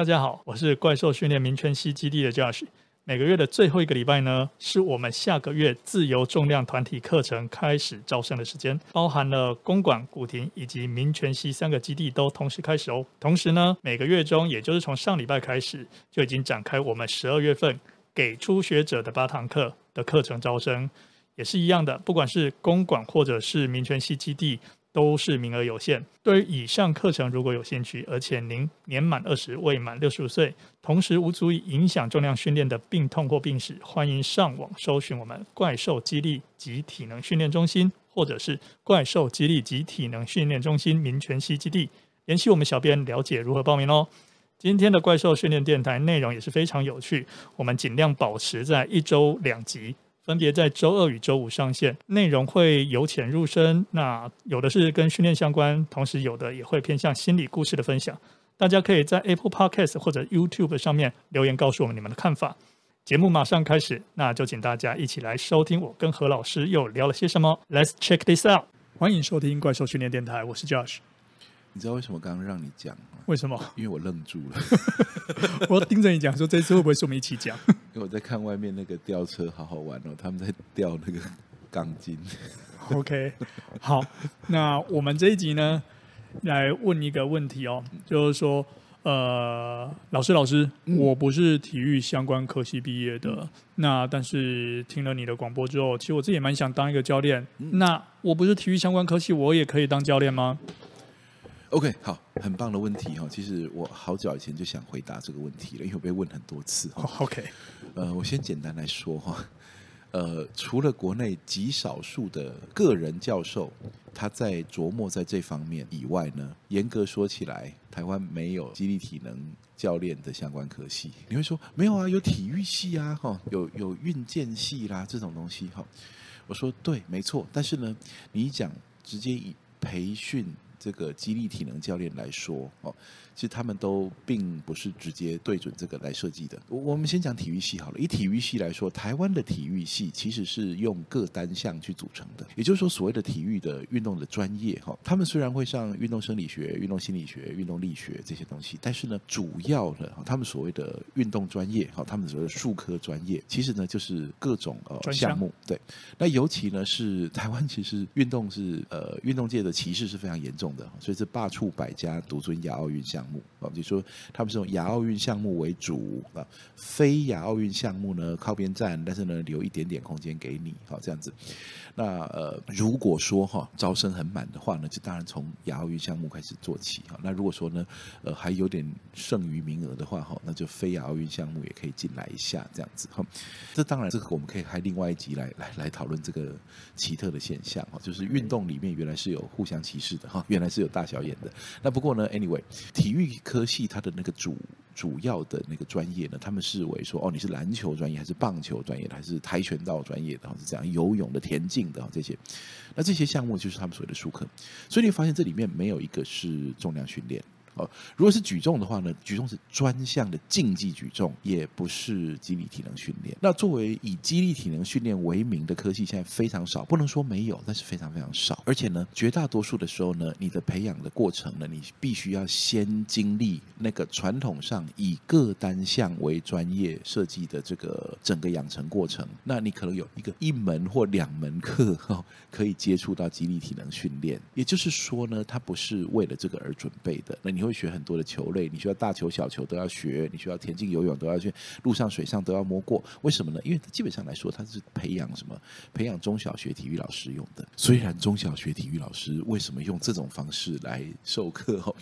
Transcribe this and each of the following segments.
大家好，我是怪兽训练民权西基地的 Josh。每个月的最后一个礼拜呢，是我们下个月自由重量团体课程开始招生的时间，包含了公馆、古亭以及民权西三个基地都同时开始哦。同时呢，每个月中，也就是从上礼拜开始，就已经展开我们十二月份给初学者的八堂课的课程招生，也是一样的，不管是公馆或者是民权西基地。都是名额有限。对于以上课程如果有兴趣，而且您年满二十，未满六十五岁，同时无足以影响重量训练的病痛或病史，欢迎上网搜寻我们怪兽激励及体能训练中心，或者是怪兽激励及体能训练中心民权西基地，联系我们小编了解如何报名哦。今天的怪兽训练电台内容也是非常有趣，我们尽量保持在一周两集。分别在周二与周五上线，内容会由浅入深。那有的是跟训练相关，同时有的也会偏向心理故事的分享。大家可以在 Apple Podcast 或者 YouTube 上面留言告诉我们你们的看法。节目马上开始，那就请大家一起来收听我跟何老师又聊了些什么。Let's check this out。欢迎收听怪兽训练电台，我是 Josh。你知道为什么刚刚让你讲吗？为什么？因为我愣住了。我盯着你讲，说这次会不会是我们一起讲？因为我在看外面那个吊车，好好玩哦，他们在吊那个钢筋。OK，好，那我们这一集呢，来问一个问题哦，就是说，呃，老师，老师，嗯、我不是体育相关科系毕业的，嗯、那但是听了你的广播之后，其实我自己也蛮想当一个教练。嗯、那我不是体育相关科系，我也可以当教练吗？OK，好，很棒的问题哈。其实我好早以前就想回答这个问题了，因为我被问很多次。Oh, OK，呃，我先简单来说哈。呃，除了国内极少数的个人教授他在琢磨在这方面以外呢，严格说起来，台湾没有激励体能教练的相关科系。你会说没有啊？有体育系啊，哈，有有运健系啦这种东西哈。我说对，没错。但是呢，你一讲直接以培训。这个激励体能教练来说，哦，其实他们都并不是直接对准这个来设计的。我我们先讲体育系好了。以体育系来说，台湾的体育系其实是用各单项去组成的。也就是说，所谓的体育的运动的专业，哈，他们虽然会上运动生理学、运动心理学、运动力学这些东西，但是呢，主要的他们所谓的运动专业，哈，他们所谓的术科专业，其实呢就是各种呃项目。对，那尤其呢是台湾，其实运动是呃运动界的歧视是非常严重的。所以是罢黜百家，独尊亚奥运项目啊，就说他们是用亚奥运项目为主啊，非亚奥运项目呢靠边站，但是呢留一点点空间给你，好这样子。那呃，如果说哈招生很满的话呢，就当然从亚奥运项目开始做起哈。那如果说呢，呃还有点剩余名额的话哈，那就非亚奥运项目也可以进来一下这样子哈。这当然这个我们可以开另外一集来来来讨论这个奇特的现象哈，就是运动里面原来是有互相歧视的哈，原来是有大小眼的。那不过呢，anyway，体育科系它的那个主。主要的那个专业呢，他们视为说，哦，你是篮球专业，还是棒球专业的，还是跆拳道专业的，或是这样游泳的、田径的这些，那这些项目就是他们所谓的术科。所以你发现这里面没有一个是重量训练。哦，如果是举重的话呢，举重是专项的竞技举重，也不是肌力体能训练。那作为以肌力体能训练为名的科系，现在非常少，不能说没有，但是非常非常少。而且呢，绝大多数的时候呢，你的培养的过程呢，你必须要先经历那个传统上以各单项为专业设计的这个整个养成过程。那你可能有一个一门或两门课哈，可以接触到肌力体能训练。也就是说呢，它不是为了这个而准备的。那你。你会学很多的球类，你需要大球小球都要学，你需要田径游泳都要去，陆上水上都要摸过。为什么呢？因为它基本上来说，它是培养什么？培养中小学体育老师用的。虽然中小学体育老师为什么用这种方式来授课？哦，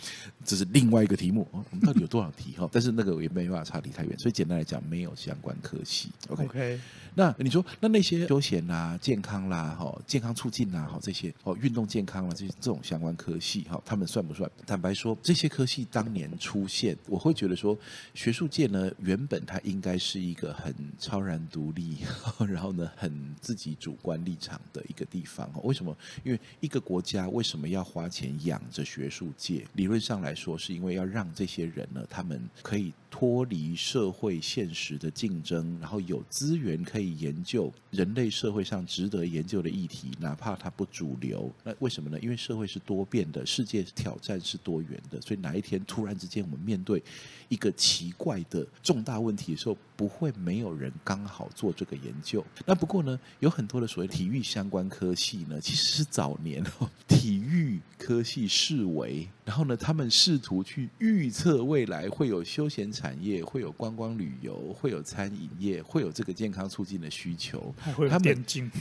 这是另外一个题目。我们到底有多少题？哈，但是那个也没办法差离太远。所以简单来讲，没有相关科系。OK。Okay. 那你说，那那些休闲啦、健康啦、哈健康促进啦、哈这些哦运动健康啦这些这种相关科系哈，他们算不算？坦白说，这些科系当年出现，我会觉得说，学术界呢原本它应该是一个很超然独立，然后呢很自己主观立场的一个地方。为什么？因为一个国家为什么要花钱养着学术界？理论上来说，是因为要让这些人呢，他们可以。脱离社会现实的竞争，然后有资源可以研究人类社会上值得研究的议题，哪怕它不主流。那为什么呢？因为社会是多变的，世界挑战是多元的，所以哪一天突然之间我们面对一个奇怪的重大问题的时候，不会没有人刚好做这个研究。那不过呢，有很多的所谓体育相关科系呢，其实是早年体育科系视为，然后呢，他们试图去预测未来会有休闲产业，会有观光旅游，会有餐饮业，会有这个健康促进的需求，还会有电竞，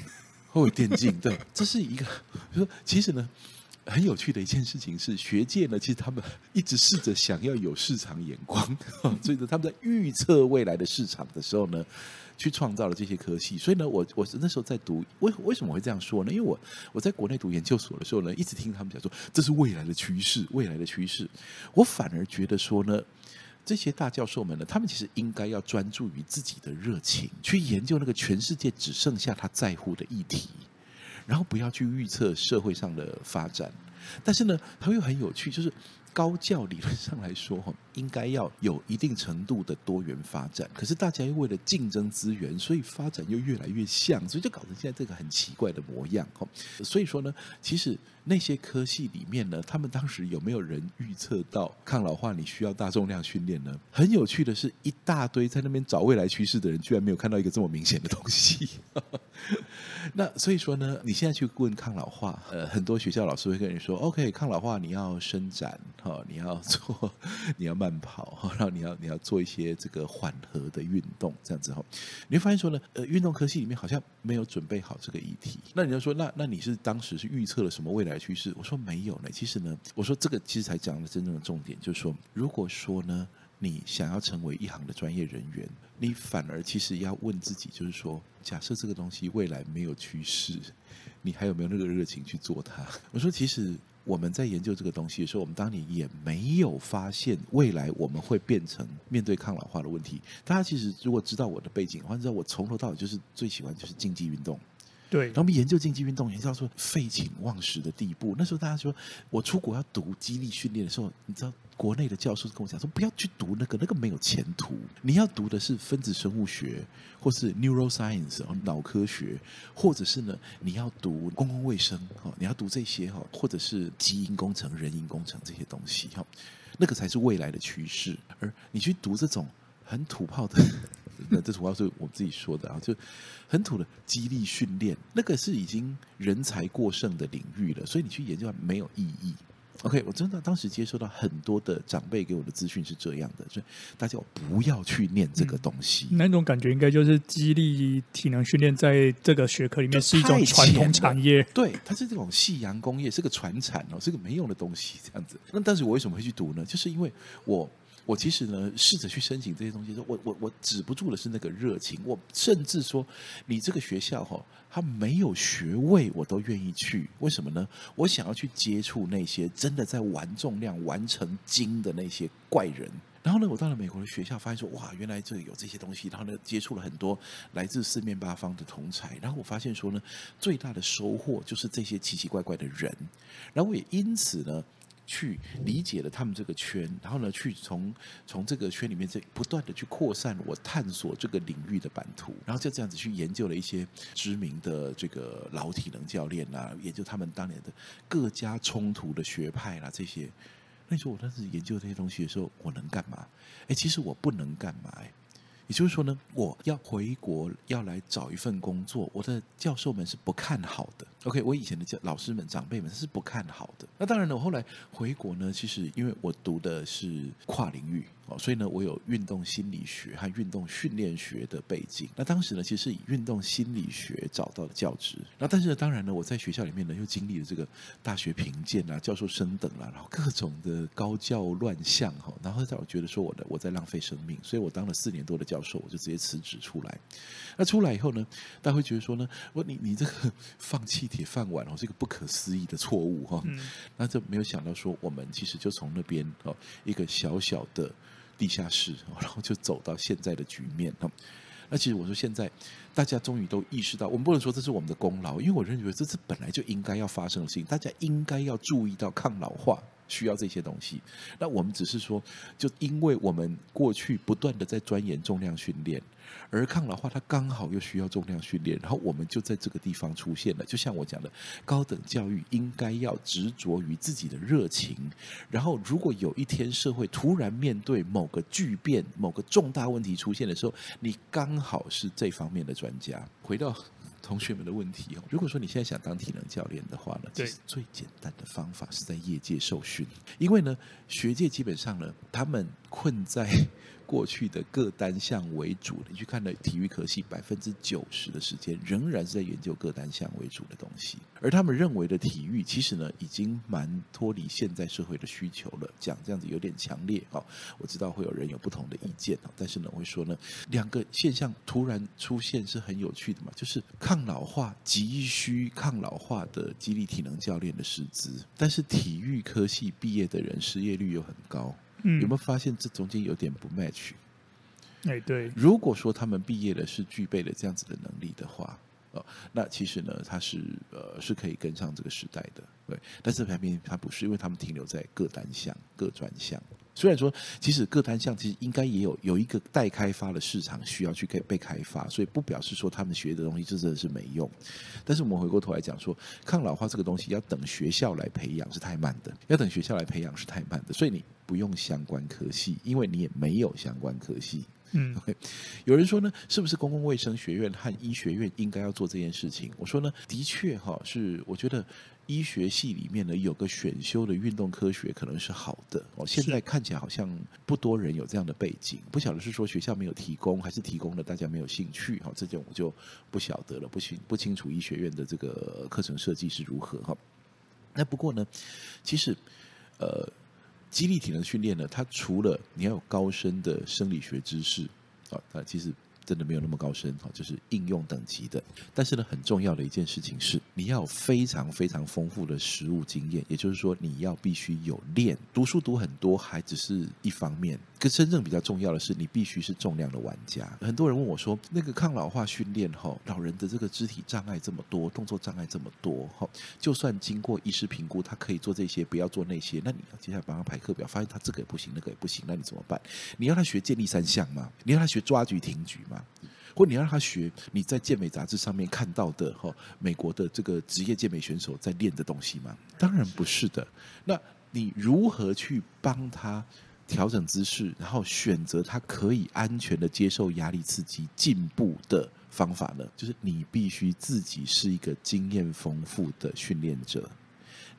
会有电竞，对，这是一个，就说其实呢。很有趣的一件事情是，学界呢，其实他们一直试着想要有市场眼光，所以呢，他们在预测未来的市场的时候呢，去创造了这些科系。所以呢，我我是那时候在读，为为什么会这样说呢？因为我我在国内读研究所的时候呢，一直听他们讲说这是未来的趋势，未来的趋势。我反而觉得说呢，这些大教授们呢，他们其实应该要专注于自己的热情，去研究那个全世界只剩下他在乎的议题。然后不要去预测社会上的发展，但是呢，它又很有趣，就是高教理论上来说，哈，应该要有一定程度的多元发展。可是大家又为了竞争资源，所以发展又越来越像，所以就搞成现在这个很奇怪的模样，哈。所以说呢，其实。那些科系里面呢，他们当时有没有人预测到抗老化你需要大重量训练呢？很有趣的是，一大堆在那边找未来趋势的人，居然没有看到一个这么明显的东西。那所以说呢，你现在去问抗老化，呃，很多学校老师会跟你说说，OK，抗老化你要伸展，哈，你要做，你要慢跑，然后你要你要做一些这个缓和的运动，这样子哈，你会发现说呢，呃，运动科系里面好像没有准备好这个议题。那你就说，那那你是当时是预测了什么未来趋势，我说没有呢。其实呢，我说这个其实才讲了真正的重点，就是说，如果说呢，你想要成为一行的专业人员，你反而其实要问自己，就是说，假设这个东西未来没有趋势，你还有没有那个热情去做它？我说，其实我们在研究这个东西的时候，我们当年也没有发现未来我们会变成面对抗老化的问题。大家其实如果知道我的背景，或者知道我从头到尾就是最喜欢就是竞技运动。对，然后我们研究竞技运动，员，叫做废寝忘食的地步。那时候大家说，我出国要读肌力训练的时候，你知道国内的教授跟我讲说，不要去读那个，那个没有前途。你要读的是分子生物学，或是 neuroscience 脑科学，或者是呢，你要读公共卫生哈，你要读这些哈，或者是基因工程、人因工程这些东西哈，那个才是未来的趋势。而你去读这种很土炮的。那这主要是我自己说的啊，就很土的激励训练，那个是已经人才过剩的领域了，所以你去研究没有意义。OK，我真的当时接收到很多的长辈给我的资讯是这样的，所以大家不要去念这个东西。嗯、那种感觉应该就是激励体能训练在这个学科里面是一种传统产业，对，它是这种夕阳工业，是个传产哦，是个没用的东西这样子。那但是我为什么会去读呢？就是因为我。我其实呢，试着去申请这些东西，说我我我止不住的是那个热情。我甚至说，你这个学校哈，他没有学位，我都愿意去。为什么呢？我想要去接触那些真的在玩重量、玩成精的那些怪人。然后呢，我到了美国的学校，发现说，哇，原来这里有这些东西。然后呢，接触了很多来自四面八方的同才。然后我发现说呢，最大的收获就是这些奇奇怪怪的人。然后我也因此呢。去理解了他们这个圈，然后呢，去从从这个圈里面，这不断的去扩散我探索这个领域的版图，然后就这样子去研究了一些知名的这个老体能教练啊，研究他们当年的各家冲突的学派啦、啊，这些。那你说我当时研究这些东西的时候，我能干嘛？哎，其实我不能干嘛哎。也就是说呢，我要回国要来找一份工作，我的教授们是不看好的。OK，我以前的教老师们、长辈们是不看好的。那当然了，我后来回国呢，其实因为我读的是跨领域。哦，所以呢，我有运动心理学和运动训练学的背景。那当时呢，其实是以运动心理学找到的教职。那但是呢，当然呢，我在学校里面呢，又经历了这个大学评鉴啊、教授升等啦、啊，然后各种的高教乱象哈。然后让我觉得说我的我在浪费生命，所以我当了四年多的教授，我就直接辞职出来。那出来以后呢，大家会觉得说呢，我你你这个 放弃铁饭碗哦，是一个不可思议的错误哈。嗯、那就没有想到说，我们其实就从那边哦一个小小的。地下室，然后就走到现在的局面。那其实我说，现在大家终于都意识到，我们不能说这是我们的功劳，因为我认为这是本来就应该要发生的事情。大家应该要注意到抗老化需要这些东西。那我们只是说，就因为我们过去不断的在钻研重量训练。而抗老化，它刚好又需要重量训练，然后我们就在这个地方出现了。就像我讲的，高等教育应该要执着于自己的热情。然后，如果有一天社会突然面对某个巨变、某个重大问题出现的时候，你刚好是这方面的专家。回到同学们的问题哦，如果说你现在想当体能教练的话呢，其实最简单的方法是在业界受训，因为呢，学界基本上呢，他们困在。过去的各单项为主，你去看的体育科系，百分之九十的时间仍然是在研究各单项为主的东西。而他们认为的体育，其实呢，已经蛮脱离现在社会的需求了。讲这样子有点强烈啊，我知道会有人有不同的意见啊，但是呢，我会说呢，两个现象突然出现是很有趣的嘛，就是抗老化急需抗老化的激励体能教练的师资，但是体育科系毕业的人失业率又很高。嗯，有没有发现这中间有点不 match？哎，对。如果说他们毕业了是具备了这样子的能力的话，哦，那其实呢，他是呃是可以跟上这个时代的，对。但是偏偏他不是，因为他们停留在各单项、各专项。虽然说，其实各单项其实应该也有有一个待开发的市场需要去被开发，所以不表示说他们学的东西真的是没用。但是我们回过头来讲说，抗老化这个东西要等学校来培养是太慢的，要等学校来培养是太慢的，所以你不用相关科系，因为你也没有相关科系。嗯，OK，有人说呢，是不是公共卫生学院和医学院应该要做这件事情？我说呢，的确哈，是我觉得。医学系里面呢，有个选修的运动科学可能是好的哦。现在看起来好像不多人有这样的背景，不晓得是说学校没有提供，还是提供了大家没有兴趣哈。这点我就不晓得了，不清不清楚医学院的这个课程设计是如何哈。那不过呢，其实呃，肌力体能训练呢，它除了你要有高深的生理学知识啊，它其实。真的没有那么高深哈，就是应用等级的。但是呢，很重要的一件事情是，你要有非常非常丰富的实物经验，也就是说，你要必须有练。读书读很多还只是一方面，个真正比较重要的是，你必须是重量的玩家。很多人问我说，那个抗老化训练哈，老人的这个肢体障碍这么多，动作障碍这么多哈，就算经过医师评估，他可以做这些，不要做那些，那你要接下来帮他排课表，发现他这个也不行，那个也不行，那你怎么办？你要他学健力三项吗？你要他学抓举、挺举吗？或你要让他学你在健美杂志上面看到的哈，美国的这个职业健美选手在练的东西吗？当然不是的。那你如何去帮他调整姿势，然后选择他可以安全的接受压力刺激进步的方法呢？就是你必须自己是一个经验丰富的训练者。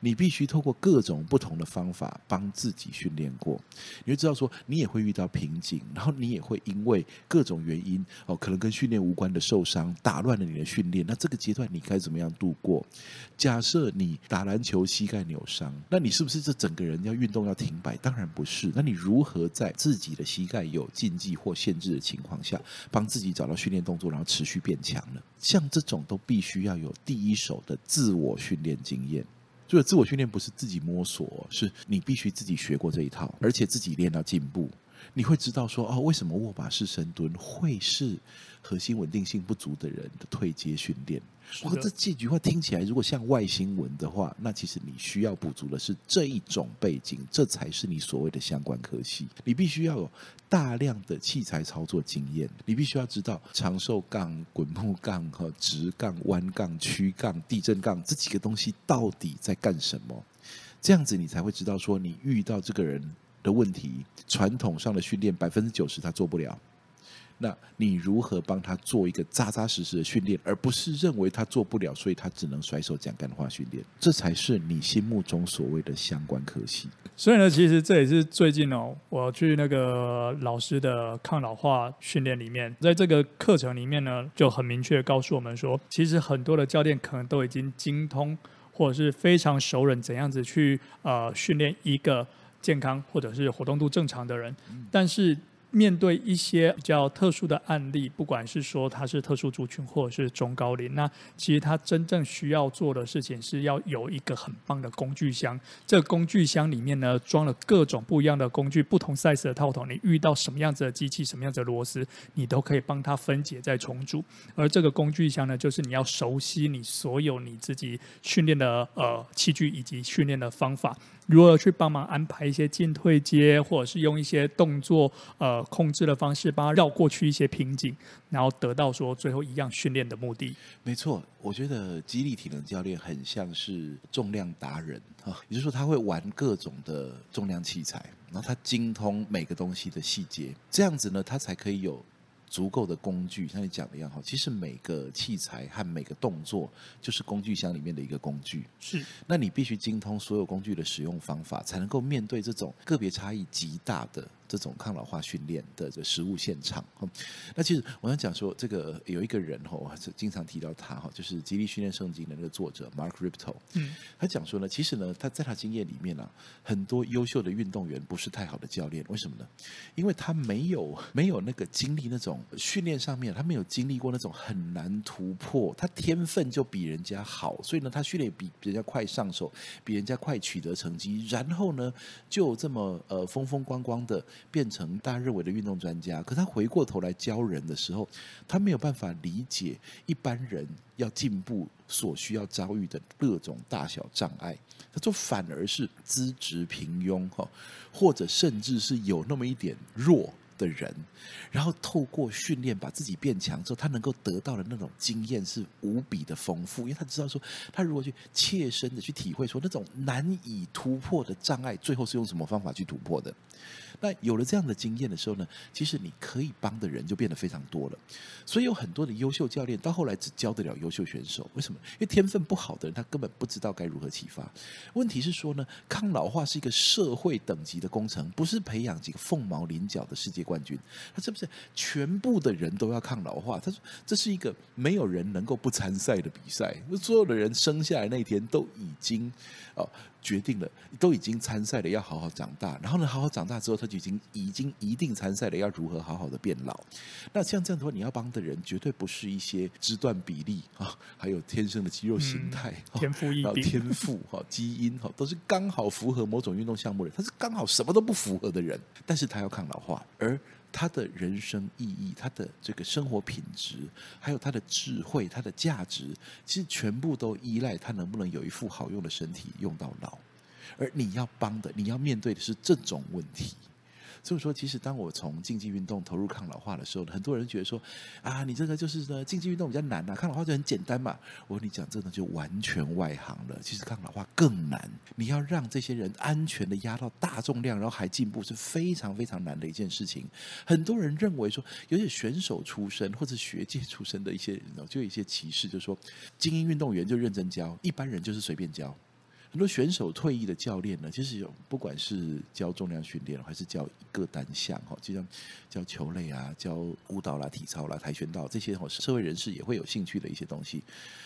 你必须透过各种不同的方法帮自己训练过，你会知道说你也会遇到瓶颈，然后你也会因为各种原因哦，可能跟训练无关的受伤打乱了你的训练。那这个阶段你该怎么样度过？假设你打篮球膝盖扭伤，那你是不是这整个人要运动要停摆？当然不是。那你如何在自己的膝盖有禁忌或限制的情况下，帮自己找到训练动作，然后持续变强呢？像这种都必须要有第一手的自我训练经验。所以自我训练不是自己摸索，是你必须自己学过这一套，而且自己练到进步。你会知道说哦，为什么握把式深蹲会是核心稳定性不足的人的退阶训练？我，这这句话听起来如果像外星文的话，那其实你需要补足的是这一种背景，这才是你所谓的相关科系。你必须要有大量的器材操作经验，你必须要知道长寿杠、滚木杠和直杠、弯杠、曲杠、地震杠这几个东西到底在干什么？这样子你才会知道说你遇到这个人的问题，传统上的训练百分之九十他做不了。那你如何帮他做一个扎扎实实的训练，而不是认为他做不了，所以他只能甩手讲干话训练？这才是你心目中所谓的相关科系。所以呢，其实这也是最近哦，我去那个老师的抗老化训练里面，在这个课程里面呢，就很明确告诉我们说，其实很多的教练可能都已经精通，或者是非常熟稔怎样子去呃训练一个健康或者是活动度正常的人，但是。面对一些比较特殊的案例，不管是说他是特殊族群或者是中高龄，那其实他真正需要做的事情是要有一个很棒的工具箱。这个工具箱里面呢，装了各种不一样的工具，不同 size 的套筒，你遇到什么样子的机器、什么样子的螺丝，你都可以帮他分解再重组。而这个工具箱呢，就是你要熟悉你所有你自己训练的呃器具以及训练的方法。如何去帮忙安排一些进退阶，或者是用一些动作呃控制的方式，帮他绕过去一些瓶颈，然后得到说最后一样训练的目的。没错，我觉得肌力体能教练很像是重量达人啊，也就是说他会玩各种的重量器材，然后他精通每个东西的细节，这样子呢，他才可以有。足够的工具，像你讲的一样哈，其实每个器材和每个动作就是工具箱里面的一个工具。是，那你必须精通所有工具的使用方法，才能够面对这种个别差异极大的。这种抗老化训练的这实物现场，那其实我想讲说，这个有一个人哈，我经常提到他哈，就是《肌力训练圣经》的那个作者 Mark Rippetoe，嗯，他讲说呢，其实呢，他在他经验里面呢，很多优秀的运动员不是太好的教练，为什么呢？因为他没有没有那个经历那种训练上面，他没有经历过那种很难突破，他天分就比人家好，所以呢，他训练比人家快上手，比人家快取得成绩，然后呢，就这么呃风风光光的。变成大家认为的运动专家，可他回过头来教人的时候，他没有办法理解一般人要进步所需要遭遇的各种大小障碍，他就反而是资质平庸哈，或者甚至是有那么一点弱的人，然后透过训练把自己变强之后，他能够得到的那种经验是无比的丰富，因为他知道说，他如果去切身的去体会说那种难以突破的障碍，最后是用什么方法去突破的。那有了这样的经验的时候呢，其实你可以帮的人就变得非常多了。所以有很多的优秀教练到后来只教得了优秀选手，为什么？因为天分不好的人他根本不知道该如何启发。问题是说呢，抗老化是一个社会等级的工程，不是培养几个凤毛麟角的世界冠军。他是不是全部的人都要抗老化？他说这是一个没有人能够不参赛的比赛，所有的人生下来那天都已经哦。决定了，都已经参赛了，要好好长大。然后呢，好好长大之后，他就已经已经一定参赛了，要如何好好的变老。那像这样的话，你要帮的人绝对不是一些肢段比例啊，还有天生的肌肉形态、嗯、天赋异禀、天赋哈、基因哈，都是刚好符合某种运动项目的。他是刚好什么都不符合的人，但是他要抗老化，而。他的人生意义，他的这个生活品质，还有他的智慧，他的价值，其实全部都依赖他能不能有一副好用的身体用到老。而你要帮的，你要面对的是这种问题。所以说，其实当我从竞技运动投入抗老化的时候，很多人觉得说啊，你这个就是呢，竞技运动比较难呐，抗老化就很简单嘛。我跟你讲，这个就完全外行了。其实抗老化更难，你要让这些人安全的压到大重量，然后还进步，是非常非常难的一件事情。很多人认为说，有些选手出身或者学界出身的一些人，就有一些歧视，就是说精英运动员就认真教，一般人就是随便教。很多选手退役的教练呢，其实有不管是教重量训练，还是教一个单项哈，就像教球类啊、教舞蹈啦、体操啦、跆拳道这些哈，社会人士也会有兴趣的一些东西。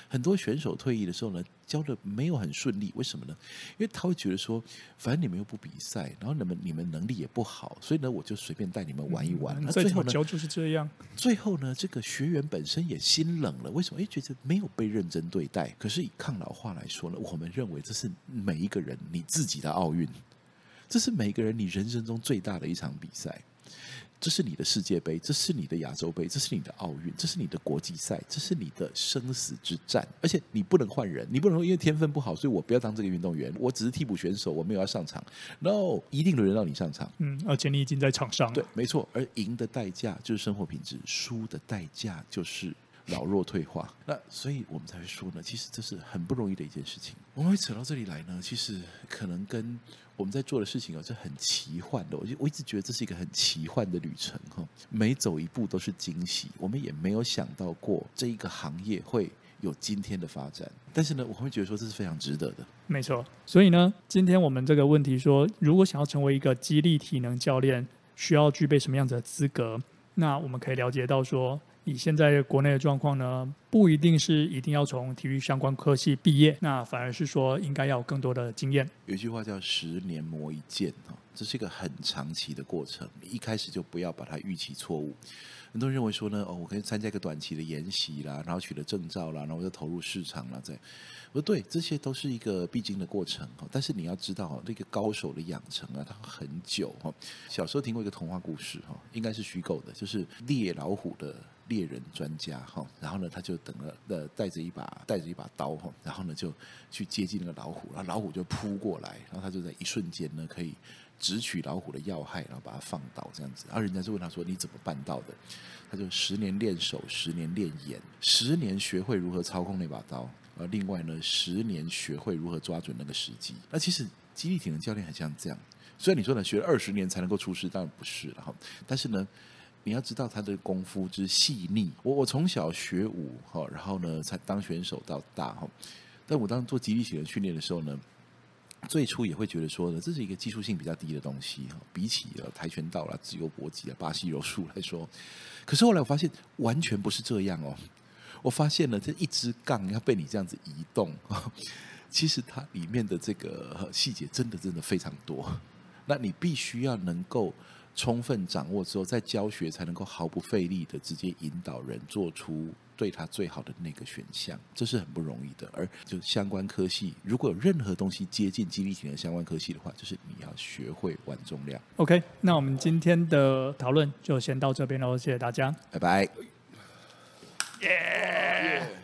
很多选手退役的时候呢，教的没有很顺利，为什么呢？因为他会觉得说，反正你们又不比赛，然后你们你们能力也不好，所以呢，我就随便带你们玩一玩。那、嗯、最后呢，教就是这样。最后呢，这个学员本身也心冷了，为什么？哎，觉得没有被认真对待。可是以抗老化来说呢，我们认为这是。每一个人你自己的奥运，这是每个人你人生中最大的一场比赛，这是你的世界杯，这是你的亚洲杯，这是你的奥运，这是你的国际赛，这是你的生死之战。而且你不能换人，你不能说因为天分不好，所以我不要当这个运动员，我只是替补选手，我没有要上场。No，一定轮到你上场。嗯，而且你已经在场上了。对，没错。而赢的代价就是生活品质，输的代价就是。老弱退化，那所以我们才会说呢，其实这是很不容易的一件事情。我们会扯到这里来呢，其实可能跟我们在做的事情啊，是很奇幻的。我就我一直觉得这是一个很奇幻的旅程哈，每走一步都是惊喜。我们也没有想到过这一个行业会有今天的发展，但是呢，我会觉得说这是非常值得的。没错，所以呢，今天我们这个问题说，如果想要成为一个激励体能教练，需要具备什么样子的资格？那我们可以了解到说。以现在国内的状况呢，不一定是一定要从体育相关科系毕业，那反而是说应该要有更多的经验。有一句话叫“十年磨一剑”哈，这是一个很长期的过程，一开始就不要把它预期错误。很多人认为说呢，哦，我可以参加一个短期的研习啦，然后取得证照啦，然后就投入市场了。在，不对，这些都是一个必经的过程。但是你要知道，那个高手的养成啊，它很久哈。小时候听过一个童话故事哈，应该是虚构的，就是猎老虎的猎人专家哈。然后呢，他就等了呃，带着一把带着一把刀哈，然后呢就去接近那个老虎，然后老虎就扑过来，然后他就在一瞬间呢可以。直取老虎的要害，然后把它放倒，这样子。然后人家就问他说：“你怎么办到的？”他就十年练手，十年练眼，十年学会如何操控那把刀。而另外呢，十年学会如何抓准那个时机。那其实肌力体能教练很像这样。虽然你说呢，学了二十年才能够出师，当然不是了哈。但是呢，你要知道他的功夫之细腻。我我从小学武哈，然后呢才当选手到大哈。但我当做肌力型的训练的时候呢。最初也会觉得说呢，这是一个技术性比较低的东西哈，比起了跆拳道啦、自由搏击啊、巴西柔术来说，可是后来我发现完全不是这样哦。我发现了这一支杠要被你这样子移动，其实它里面的这个细节真的真的非常多。那你必须要能够。充分掌握之后，在教学才能够毫不费力的直接引导人做出对他最好的那个选项，这是很不容易的。而就相关科系，如果有任何东西接近肌力体能相关科系的话，就是你要学会玩重量。OK，那我们今天的讨论就先到这边喽，谢谢大家，拜拜。Yeah!